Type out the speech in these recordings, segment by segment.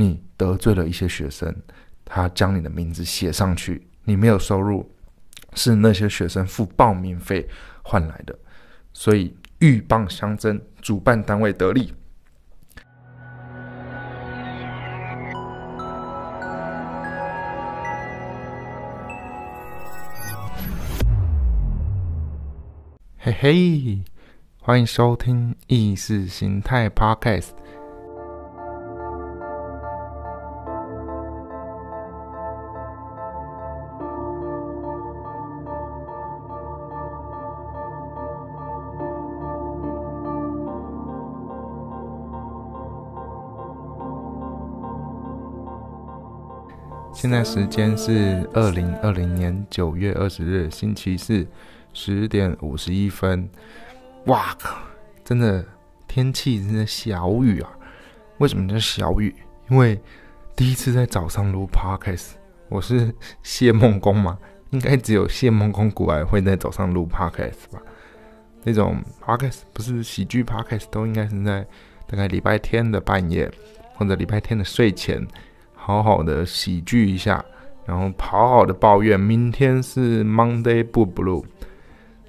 你得罪了一些学生，他将你的名字写上去，你没有收入，是那些学生付报名费换来的，所以鹬蚌相争，主办单位得利。嘿嘿，欢迎收听意识形态 Podcast。现在时间是二零二零年九月二十日星期四十点五十一分。哇靠！真的天气真的小雨啊！为什么叫小雨？因为第一次在早上录 podcast，我是谢梦工嘛，应该只有谢梦工古来会在早上录 podcast 吧？那种 podcast 不是喜剧 podcast，都应该是在大概礼拜天的半夜或者礼拜天的睡前。好好的喜剧一下，然后好好的抱怨。明天是 Monday 不 blue，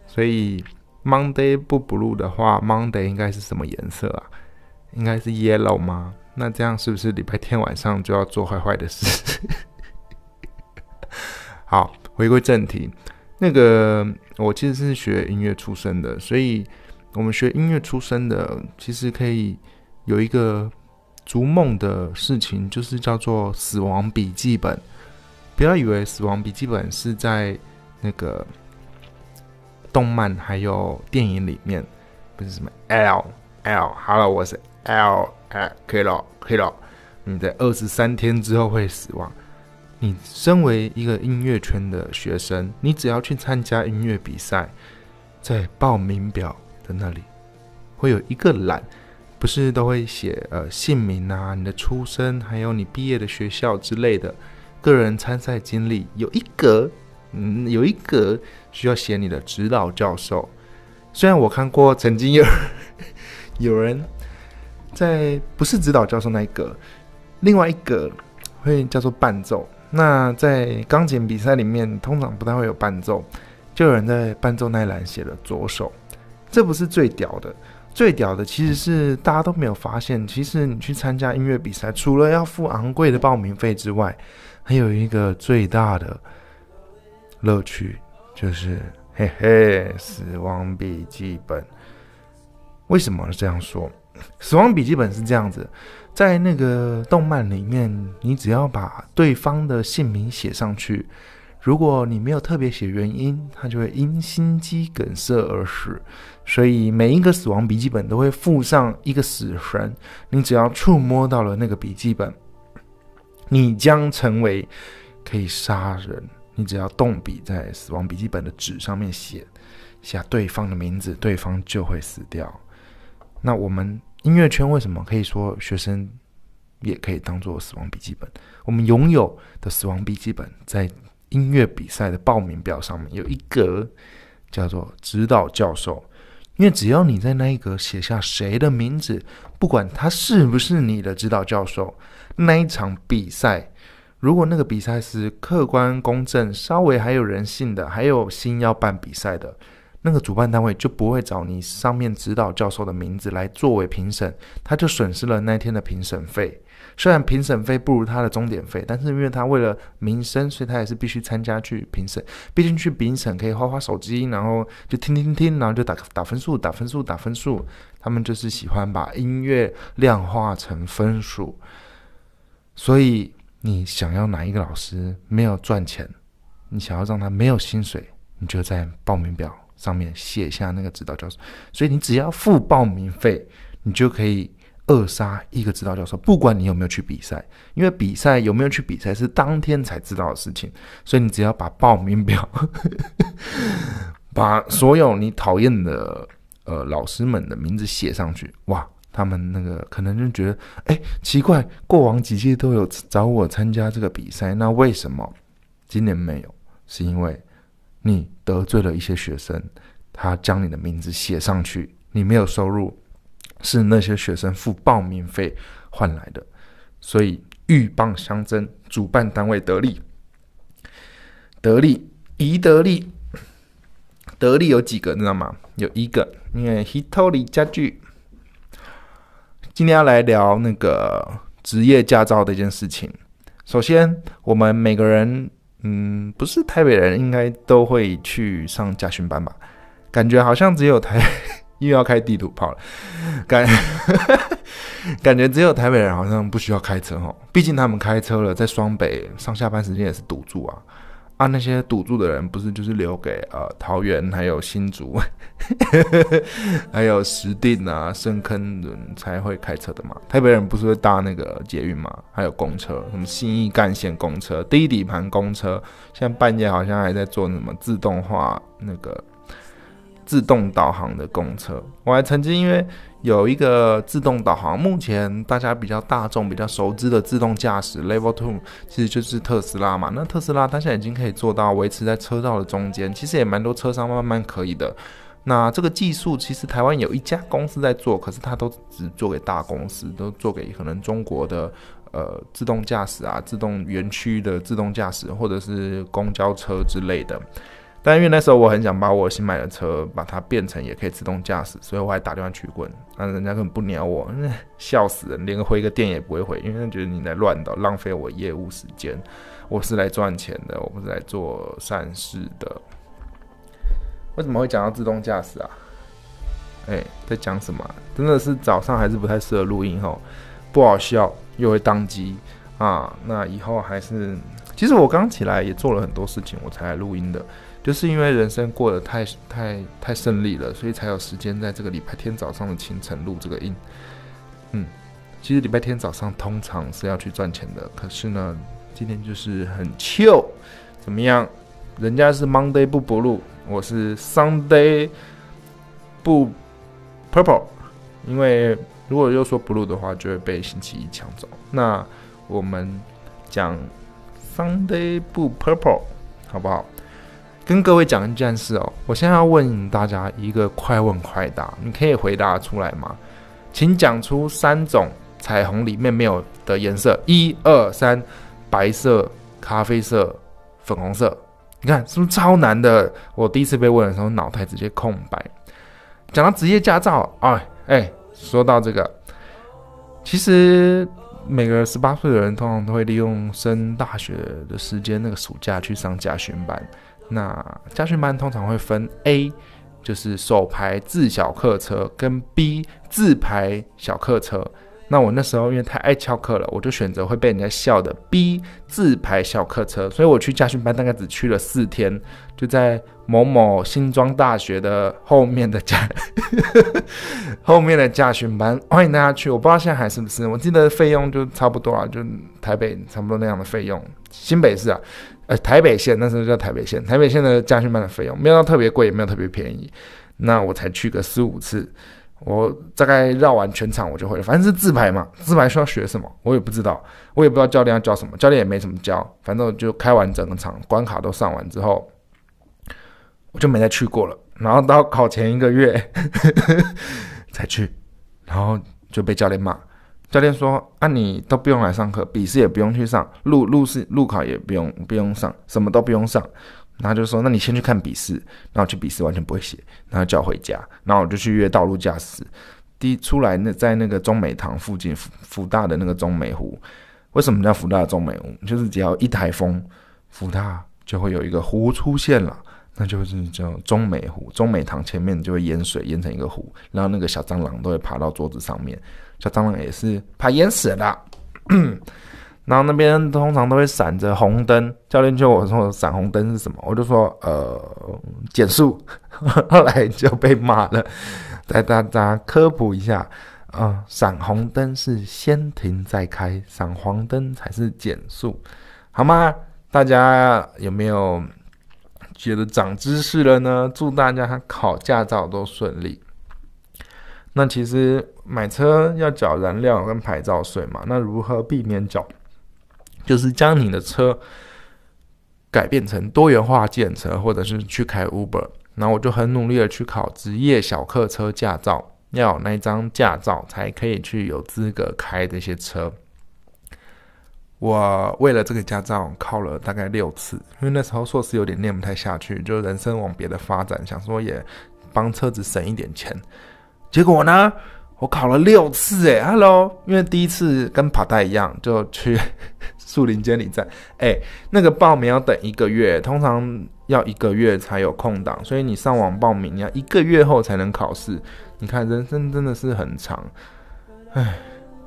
所以 Monday 不 blue 的话，Monday 应该是什么颜色啊？应该是 yellow 吗？那这样是不是礼拜天晚上就要做坏坏的事？好，回归正题，那个我其实是学音乐出身的，所以我们学音乐出身的，其实可以有一个。逐梦的事情就是叫做《死亡笔记本》，不要以为《死亡笔记本》是在那个动漫还有电影里面，不是什么 L L，Hello，我是 L K 了 K 了，你在二十三天之后会死亡。你身为一个音乐圈的学生，你只要去参加音乐比赛，在报名表的那里会有一个栏。不是都会写呃姓名啊、你的出生，还有你毕业的学校之类的，个人参赛经历有一格，嗯，有一格需要写你的指导教授。虽然我看过曾经有 有人在不是指导教授那一格，另外一格会叫做伴奏。那在钢琴比赛里面，通常不太会有伴奏，就有人在伴奏那一栏写了左手，这不是最屌的。最屌的其实是大家都没有发现，其实你去参加音乐比赛，除了要付昂贵的报名费之外，还有一个最大的乐趣，就是嘿嘿，死亡笔记本。为什么这样说？死亡笔记本是这样子，在那个动漫里面，你只要把对方的姓名写上去。如果你没有特别写原因，他就会因心肌梗塞而死。所以每一个死亡笔记本都会附上一个死神。你只要触摸到了那个笔记本，你将成为可以杀人。你只要动笔在死亡笔记本的纸上面写下对方的名字，对方就会死掉。那我们音乐圈为什么可以说学生也可以当做死亡笔记本？我们拥有的死亡笔记本在。音乐比赛的报名表上面有一格叫做指导教授，因为只要你在那一格写下谁的名字，不管他是不是你的指导教授，那一场比赛，如果那个比赛是客观公正、稍微还有人性的，还有心要办比赛的，那个主办单位就不会找你上面指导教授的名字来作为评审，他就损失了那天的评审费。虽然评审费不如他的终点费，但是因为他为了名声，所以他也是必须参加去评审。毕竟去评审可以花花手机，然后就听听听，然后就打打分数，打分数，打分数。他们就是喜欢把音乐量化成分数。所以你想要哪一个老师没有赚钱，你想要让他没有薪水，你就在报名表上面写下那个指导教授。所以你只要付报名费，你就可以。扼杀一个指导教授，不管你有没有去比赛，因为比赛有没有去比赛是当天才知道的事情，所以你只要把报名表，把所有你讨厌的呃老师们的名字写上去，哇，他们那个可能就觉得，哎，奇怪，过往几届都有找我参加这个比赛，那为什么今年没有？是因为你得罪了一些学生，他将你的名字写上去，你没有收入。是那些学生付报名费换来的，所以鹬蚌相争，主办单位得利，得利，宜得利，得利有几个，你知道吗？有一个，因为 Hitori 家具。今天要来聊那个职业驾照的一件事情。首先，我们每个人，嗯，不是台北人，应该都会去上驾训班吧？感觉好像只有台又要开地图炮了，感 感觉只有台北人好像不需要开车哦，毕竟他们开车了，在双北上下班时间也是堵住啊。啊，那些堵住的人不是就是留给呃桃园还有新竹，还有石碇啊、深坑人才会开车的嘛？台北人不是会搭那个捷运嘛？还有公车，什么新义干线公车、低底盘公车，现在半夜好像还在做什么自动化那个自动导航的公车。我还曾经因为。有一个自动导航，目前大家比较大众、比较熟知的自动驾驶 Level Two，其实就是特斯拉嘛。那特斯拉它现在已经可以做到维持在车道的中间，其实也蛮多车商慢慢可以的。那这个技术其实台湾有一家公司在做，可是它都只做给大公司，都做给可能中国的呃自动驾驶啊、自动园区的自动驾驶，或者是公交车之类的。但因为那时候我很想把我新买的车把它变成也可以自动驾驶，所以我还打电话去问，那人家根本不鸟我，笑死人，连个回个电也不会回，因为他觉得你在乱的，浪费我业务时间。我是来赚钱的，我不是来做善事的。为什么会讲到自动驾驶啊？哎，在讲什么？真的是早上还是不太适合录音吼，不好笑又会宕机啊。那以后还是，其实我刚起来也做了很多事情，我才来录音的。就是因为人生过得太太太顺利了，所以才有时间在这个礼拜天早上的清晨录这个音。嗯，其实礼拜天早上通常是要去赚钱的，可是呢，今天就是很 chill，怎么样？人家是 Monday 不 blue，我是 Sunday 不 purple，因为如果又说 blue 的话，就会被星期一抢走。那我们讲 Sunday 不 purple，好不好？跟各位讲一件事哦，我现在要问大家一个快问快答，你可以回答出来吗？请讲出三种彩虹里面没有的颜色，一二三，白色、咖啡色、粉红色。你看是不是超难的？我第一次被问的时候，脑袋直接空白。讲到职业驾照啊，哎，说到这个，其实每个十八岁的人通常都会利用升大学的时间，那个暑假去上驾训班。那家训班通常会分 A，就是手排自小客车，跟 B 自排小客车。那我那时候因为太爱翘课了，我就选择会被人家笑的 B 自排小客车。所以我去家训班大概只去了四天，就在某某新庄大学的后面的家 后面的驾训班，欢迎大家去。我不知道现在还是不是，我记得费用就差不多啊，就台北差不多那样的费用。新北市啊。呃，台北县那时候叫台北县，台北县的家训班的费用没有特别贵，也没有特别便宜。那我才去个四五次，我大概绕完全场我就会了。反正是自排嘛，自排需要学什么，我也不知道，我也不知道教练要教什么，教练也没怎么教。反正就开完整个场，关卡都上完之后，我就没再去过了。然后到考前一个月 才去，然后就被教练骂。教练说：“啊，你都不用来上课，笔试也不用去上，路路试路考也不用不用上，什么都不用上。”然后就说：“那你先去看笔试，然后去笔试完全不会写，然后叫回家。”然后我就去约道路驾驶。第一出来那在那个中美堂附近，福福大的那个中美湖。为什么叫福大中美湖？就是只要一台风，福大就会有一个湖出现了，那就是叫中美湖。中美堂前面就会淹水，淹成一个湖，然后那个小蟑螂都会爬到桌子上面。小蟑螂也是怕淹死的，然后那边通常都会闪着红灯。教练就我说闪红灯是什么，我就说呃减速，后来就被骂了。带大家科普一下啊，闪红灯是先停再开，闪黄灯才是减速，好吗？大家有没有觉得长知识了呢？祝大家考驾照都顺利。那其实买车要缴燃料跟牌照税嘛，那如何避免缴？就是将你的车改变成多元化建车，或者是去开 Uber。然后我就很努力的去考职业小客车驾照，要有那张驾照才可以去有资格开这些车。我为了这个驾照考了大概六次，因为那时候硕士有点念不太下去，就人生往别的发展，想说也帮车子省一点钱。结果呢，我考了六次，诶 h e l l o 因为第一次跟跑带一样，就去 树林监理站，哎，那个报名要等一个月，通常要一个月才有空档，所以你上网报名，你要一个月后才能考试。你看，人生真的是很长，唉。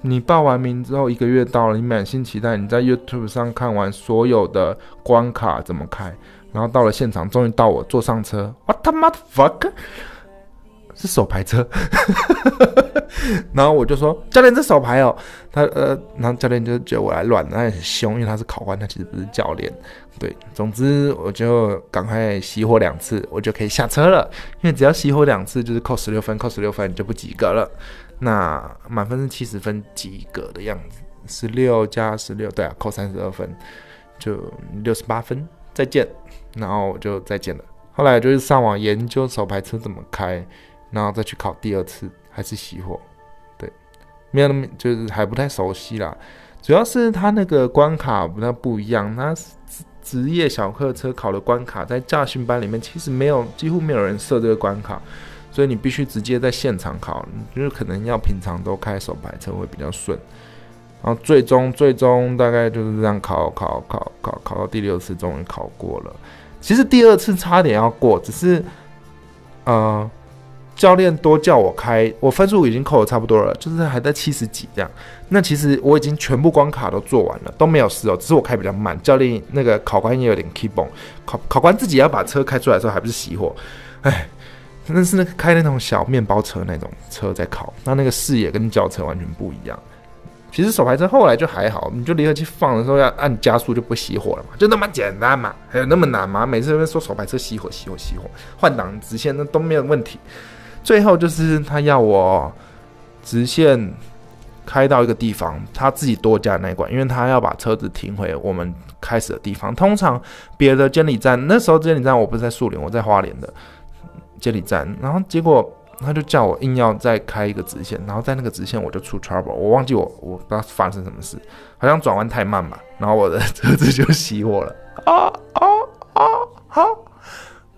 你报完名之后，一个月到了，你满心期待，你在 YouTube 上看完所有的关卡怎么开，然后到了现场，终于到我坐上车，我他妈的 fuck，是手排车，然后我就说教练这手排哦，他呃，然后教练就觉得我来乱，他很凶，因为他是考官，他其实不是教练，对，总之我就赶快熄火两次，我就可以下车了，因为只要熄火两次就是扣十六分，扣十六分就不及格了。那满分是七十分及格的样子，十六加十六，对啊，扣三十二分，就六十八分。再见，然后我就再见了。后来就是上网研究手排车怎么开，然后再去考第二次，还是熄火。对，没有那么就是还不太熟悉啦。主要是他那个关卡不太不一样，他职职业小客车考的关卡，在驾训班里面其实没有，几乎没有人设这个关卡。所以你必须直接在现场考，就是可能要平常都开手排车会比较顺，然后最终最终大概就是这样考考考考考到第六次终于考过了。其实第二次差点要过，只是呃教练多叫我开，我分数已经扣的差不多了，就是还在七十几这样。那其实我已经全部关卡都做完了，都没有事哦，只是我开比较慢。教练那个考官也有点 keep on，考考官自己要把车开出来的时候还不是熄火，哎。真的是那开那种小面包车那种车在考，那那个视野跟轿车完全不一样。其实手排车后来就还好，你就离合器放的时候要按加速就不熄火了嘛，就那么简单嘛，还有那么难吗？每次都说手排车熄火熄火熄火，换挡直线那都没有问题。最后就是他要我直线开到一个地方，他自己多加那一关，因为他要把车子停回我们开始的地方。通常别的监理站那时候监理站我不是在树林，我在花莲的。监理站，然后结果他就叫我硬要再开一个直线，然后在那个直线我就出 trouble，我忘记我我不知道发生什么事，好像转弯太慢吧，然后我的车子就 熄火了啊啊啊好，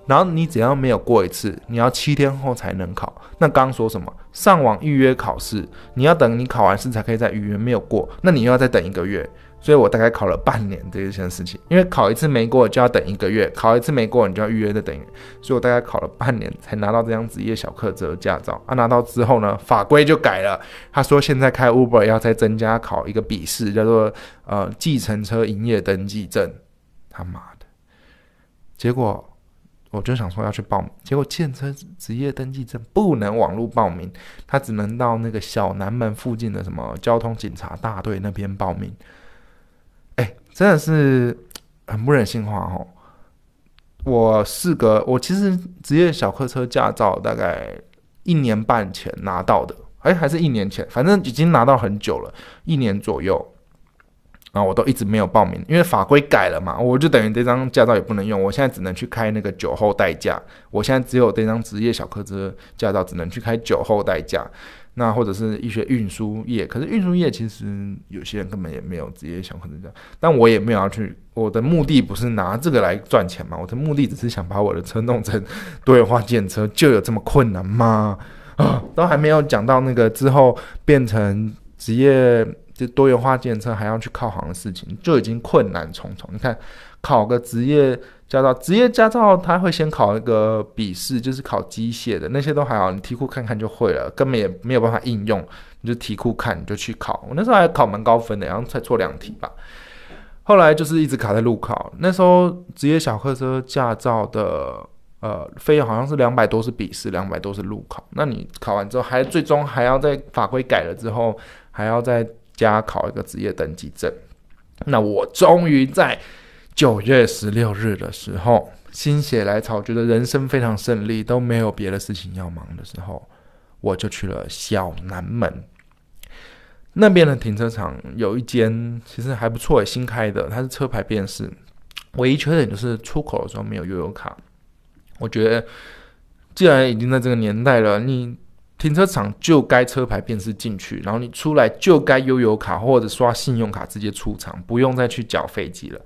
然后你只要没有过一次，你要七天后才能考。那刚说什么？上网预约考试，你要等你考完试才可以再预约，没有过，那你又要再等一个月。所以我大概考了半年这一件事情，因为考一次没过就要等一个月，考一次没过你就要预约再等。所以我大概考了半年才拿到这张职业小客车驾照。啊，拿到之后呢，法规就改了，他说现在开 Uber 要再增加考一个笔试，叫做呃计程车营业登记证。他妈的！结果我就想说要去报名，结果计程车职业登记证不能网络报名，他只能到那个小南门附近的什么交通警察大队那边报名。哎真的是很不人性化哦！我是个，我其实职业小客车驾照大概一年半前拿到的，哎，还是一年前，反正已经拿到很久了，一年左右。然后我都一直没有报名，因为法规改了嘛，我就等于这张驾照也不能用，我现在只能去开那个酒后代驾。我现在只有这张职业小客车驾照，只能去开酒后代驾。那或者是一些运输业，可是运输业其实有些人根本也没有职业小客车驾，但我也没有要去，我的目的不是拿这个来赚钱嘛，我的目的只是想把我的车弄成多元化建车，就有这么困难吗？啊，都还没有讲到那个之后变成职业。就多元化检测还要去考行的事情，就已经困难重重。你看，考个职业驾照，职业驾照他会先考一个笔试，就是考机械的那些都还好，你题库看看就会了，根本也没有办法应用，你就题库看你就去考。我那时候还考蛮高分的，然后才错两题吧。后来就是一直卡在路考，那时候职业小客车驾照的呃费用好像是两百多是笔试，两百多是路考。那你考完之后，还最终还要在法规改了之后，还要再。加考一个职业登记证，那我终于在九月十六日的时候心血来潮，觉得人生非常胜利，都没有别的事情要忙的时候，我就去了小南门。那边的停车场，有一间其实还不错，新开的，它是车牌辨识，唯一缺点就是出口的时候没有悠游卡。我觉得既然已经在这个年代了，你停车场就该车牌辨识进去，然后你出来就该悠游卡或者刷信用卡直接出场，不用再去缴费机了。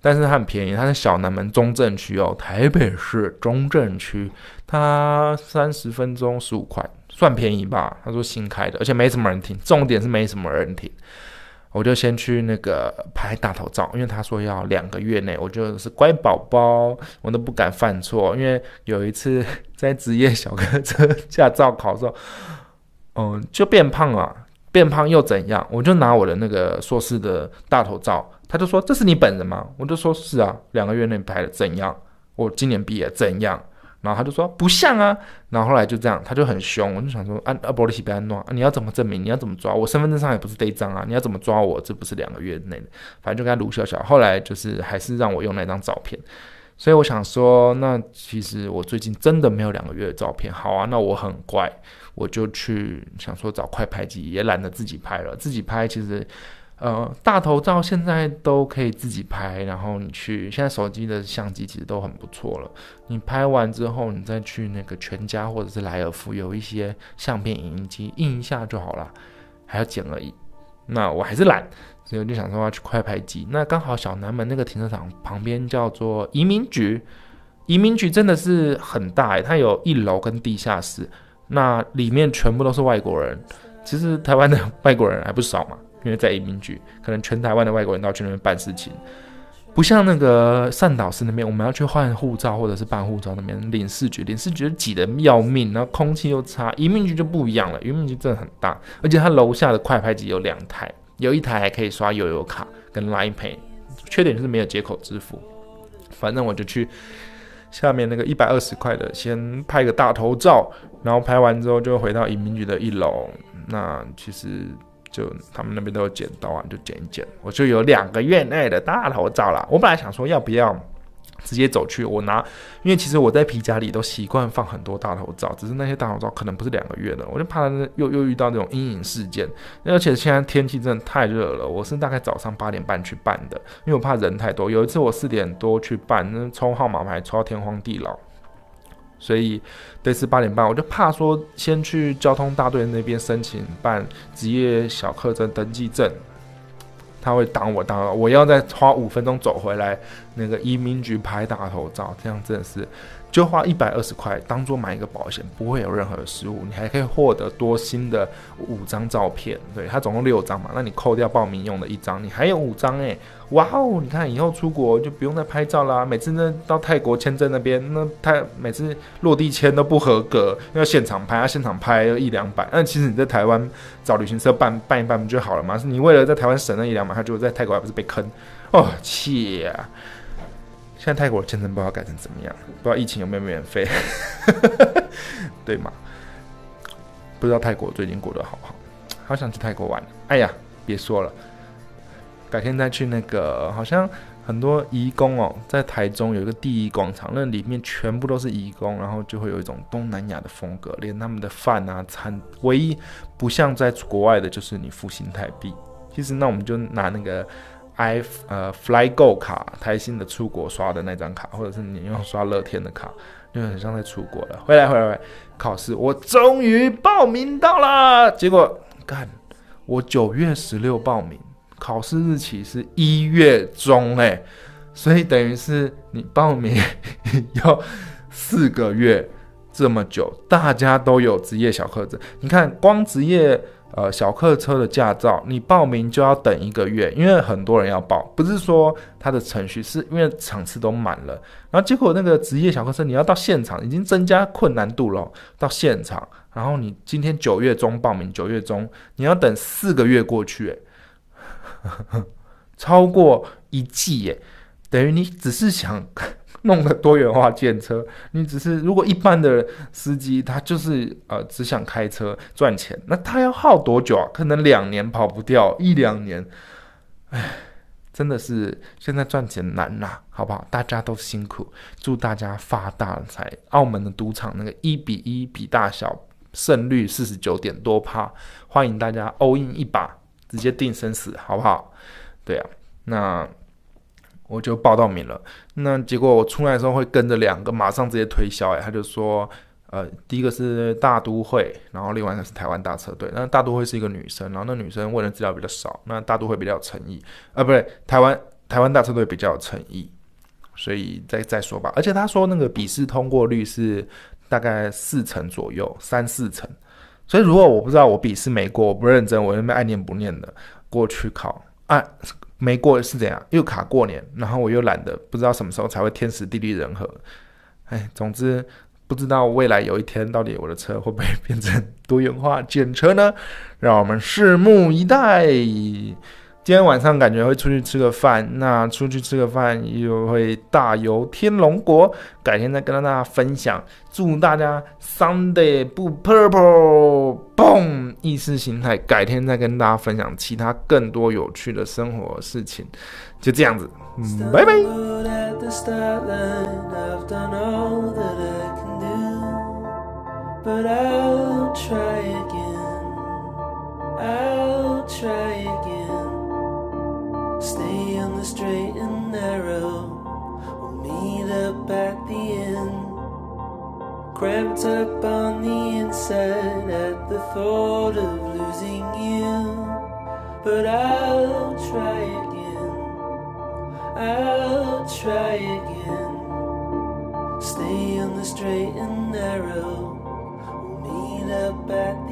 但是它很便宜，它是小南门中正区哦，台北市中正区，它三十分钟十五块，算便宜吧？他说新开的，而且没什么人停，重点是没什么人停。我就先去那个拍大头照，因为他说要两个月内，我就是乖宝宝，我都不敢犯错。因为有一次 在职业小客车驾照考的时候，嗯，就变胖了，变胖又怎样？我就拿我的那个硕士的大头照，他就说这是你本人吗？我就说是啊，两个月内拍的，怎样？我今年毕业怎样？然后他就说不像啊，然后后来就这样，他就很凶，我就想说啊阿，波利西贝安诺，你要怎么证明？你要怎么抓？我身份证上也不是这一张啊，你要怎么抓我？这不是两个月内，反正就跟他卢笑笑。后来就是还是让我用那张照片，所以我想说，那其实我最近真的没有两个月的照片。好啊，那我很乖，我就去想说找快拍机，也懒得自己拍了，自己拍其实。呃，大头照现在都可以自己拍，然后你去现在手机的相机其实都很不错了。你拍完之后，你再去那个全家或者是莱尔富有一些相片影印机印一下就好了，还要剪而已。那我还是懒，所以我就想说要去快拍机。那刚好小南门那个停车场旁边叫做移民局，移民局真的是很大，它有一楼跟地下室，那里面全部都是外国人。其实台湾的外国人还不少嘛。因为在移民局，可能全台湾的外国人都要去那边办事情，不像那个善导寺那边，我们要去换护照或者是办护照那边领事局，领事局挤得要命，然后空气又差。移民局就不一样了，移民局真的很大，而且它楼下的快拍机有两台，有一台还可以刷悠游卡跟 Line Pay，缺点就是没有接口支付。反正我就去下面那个一百二十块的，先拍个大头照，然后拍完之后就回到移民局的一楼。那其实。就他们那边都有剪刀啊，就剪一剪，我就有两个月内的大头照了。我本来想说要不要直接走去我拿，因为其实我在皮夹里都习惯放很多大头照，只是那些大头照可能不是两个月的，我就怕又又遇到这种阴影事件。而且现在天气真的太热了，我是大概早上八点半去办的，因为我怕人太多。有一次我四点多去办，那抽号码牌抽到天荒地老。所以这次八点半，我就怕说先去交通大队那边申请办职业小客证登记证，他会挡我，挡我要再花五分钟走回来那个移民局拍大头照，这样真的是。就花一百二十块当做买一个保险，不会有任何的失误，你还可以获得多新的五张照片。对，它总共六张嘛，那你扣掉报名用的一张，你还有五张诶。哇哦，你看以后出国就不用再拍照啦。每次呢到泰国签证那边，那他每次落地签都不合格，要现场拍，要现场拍一两百。那其实你在台湾找旅行社办办一办不就好了吗？是你为了在台湾省那一两百，他就在泰国还不是被坑？哦，切！现在泰国签证不知道改成怎么样，不知道疫情有没有免费，对吗？不知道泰国最近过得好不好？好想去泰国玩。哎呀，别说了，改天再去那个，好像很多移工哦，在台中有一个第一广场，那里面全部都是移工，然后就会有一种东南亚的风格，连他们的饭啊餐，唯一不像在国外的就是你付新台币。其实那我们就拿那个。I 呃 FlyGo 卡，台新的出国刷的那张卡，或者是你用刷乐天的卡，就很像在出国了。回来回来回来考试，我终于报名到了。结果干，我九月十六报名，考试日期是一月中哎，所以等于是你报名 要四个月这么久。大家都有职业小课程，你看光职业。呃，小客车的驾照，你报名就要等一个月，因为很多人要报，不是说它的程序，是因为场次都满了，然后结果那个职业小客车你要到现场，已经增加困难度了。到现场，然后你今天九月中报名，九月中你要等四个月过去，超过一季，哎，等于你只是想。弄个多元化建车，你只是如果一般的司机他就是呃只想开车赚钱，那他要耗多久啊？可能两年跑不掉，一两年，唉，真的是现在赚钱难呐，好不好？大家都辛苦，祝大家发大财！澳门的赌场那个一比一比大小，胜率四十九点多帕，欢迎大家 all in 一把，直接定生死，好不好？对啊，那。我就报到名了，那结果我出来的时候会跟着两个，马上直接推销，哎，他就说，呃，第一个是大都会，然后另外一个是台湾大车队。那大都会是一个女生，然后那女生问的资料比较少，那大都会比较有诚意，啊，不对，台湾台湾大车队比较有诚意，所以再再说吧。而且他说那个笔试通过率是大概四成左右，三四成。所以如果我不知道我笔试没过，我不认真，我那边爱念不念的过去考啊，没过是怎样？又卡过年，然后我又懒得，不知道什么时候才会天时地利人和。哎，总之。不知道未来有一天，到底我的车会不会变成多元化检车呢？让我们拭目以待。今天晚上感觉会出去吃个饭，那出去吃个饭又会大游天龙国，改天再跟大家分享。祝大家 Sunday 不 purple，嘣！意识形态，改天再跟大家分享其他更多有趣的生活事情。就这样子，拜拜。Stay on the straight and narrow. We'll meet up at the end. Cramped up on the inside at the thought of losing you. But I'll try again. I'll try again. Stay on the straight and narrow We'll meet up at